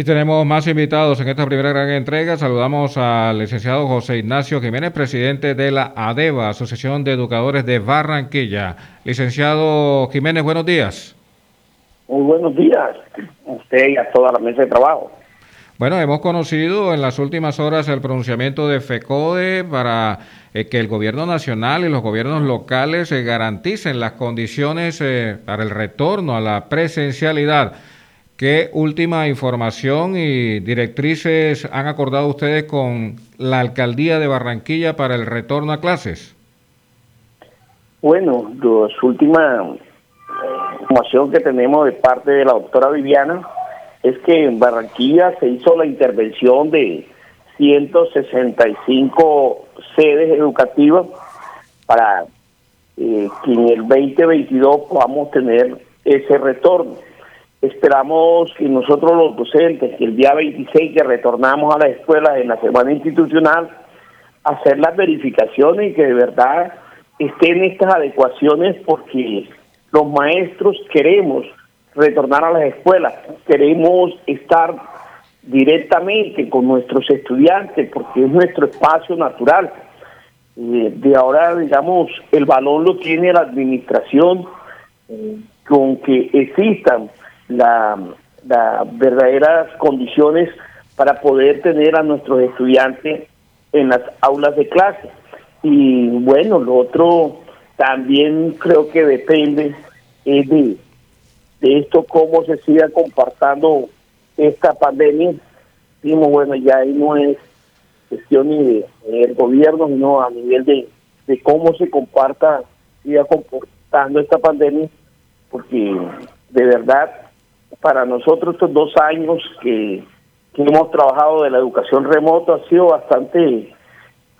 Y tenemos más invitados en esta primera gran entrega. Saludamos al licenciado José Ignacio Jiménez, presidente de la ADEVA, Asociación de Educadores de Barranquilla. Licenciado Jiménez, buenos días. Muy buenos días a usted y a toda la mesa de trabajo. Bueno, hemos conocido en las últimas horas el pronunciamiento de FECODE para eh, que el gobierno nacional y los gobiernos locales eh, garanticen las condiciones eh, para el retorno a la presencialidad. ¿Qué última información y directrices han acordado ustedes con la alcaldía de Barranquilla para el retorno a clases? Bueno, la última información que tenemos de parte de la doctora Viviana es que en Barranquilla se hizo la intervención de 165 sedes educativas para eh, que en el 2022 podamos tener ese retorno Esperamos que nosotros los docentes, que el día 26 que retornamos a las escuelas en la semana institucional, hacer las verificaciones y que de verdad estén estas adecuaciones porque los maestros queremos retornar a las escuelas, queremos estar directamente con nuestros estudiantes porque es nuestro espacio natural. Eh, de ahora, digamos, el balón lo tiene la administración eh, con que existan las verdaderas condiciones para poder tener a nuestros estudiantes en las aulas de clase. Y bueno, lo otro también creo que depende de, de esto, cómo se siga compartiendo esta pandemia. Dijimos, bueno, ya ahí no es cuestión ni del gobierno, sino a nivel de, de cómo se comparta, siga comportando esta pandemia, porque de verdad para nosotros estos dos años que, hemos trabajado de la educación remota ha sido bastante,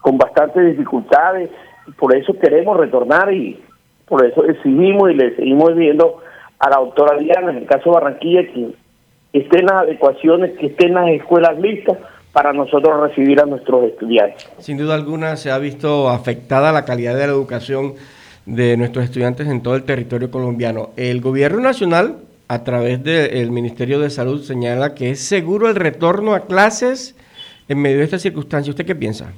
con bastantes dificultades, por eso queremos retornar y por eso decidimos y le seguimos viendo a la doctora Diana, en el caso de Barranquilla, que estén las adecuaciones, que estén las escuelas listas para nosotros recibir a nuestros estudiantes. Sin duda alguna se ha visto afectada la calidad de la educación de nuestros estudiantes en todo el territorio colombiano. El gobierno nacional a través del Ministerio de Salud señala que es seguro el retorno a clases en medio de esta circunstancia. ¿Usted qué piensa?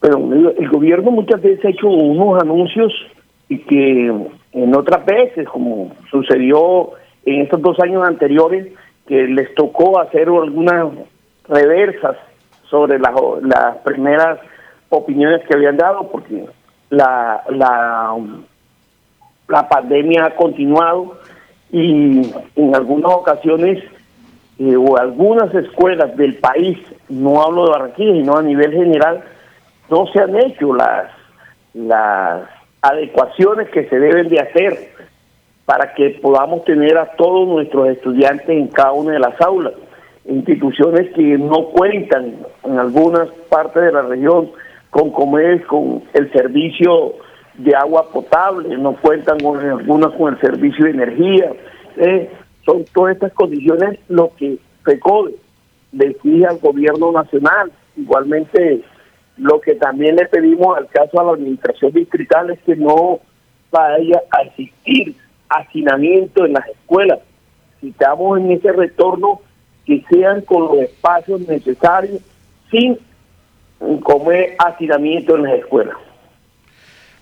Pero el gobierno muchas veces ha hecho unos anuncios y que en otras veces, como sucedió en estos dos años anteriores, que les tocó hacer algunas reversas sobre las, las primeras opiniones que habían dado, porque la, la la pandemia ha continuado y en algunas ocasiones eh, o algunas escuelas del país, no hablo de Barranquilla, sino a nivel general, no se han hecho las, las adecuaciones que se deben de hacer para que podamos tener a todos nuestros estudiantes en cada una de las aulas. Instituciones que no cuentan en algunas partes de la región con comer, con el servicio de agua potable, no cuentan con algunas con el servicio de energía. Eh, son todas estas condiciones lo que FECODE le exige al gobierno nacional. Igualmente, lo que también le pedimos al caso a la administración distrital es que no vaya a existir hacinamiento en las escuelas. Si estamos en ese retorno, que sean con los espacios necesarios, sin comer hacinamiento en las escuelas.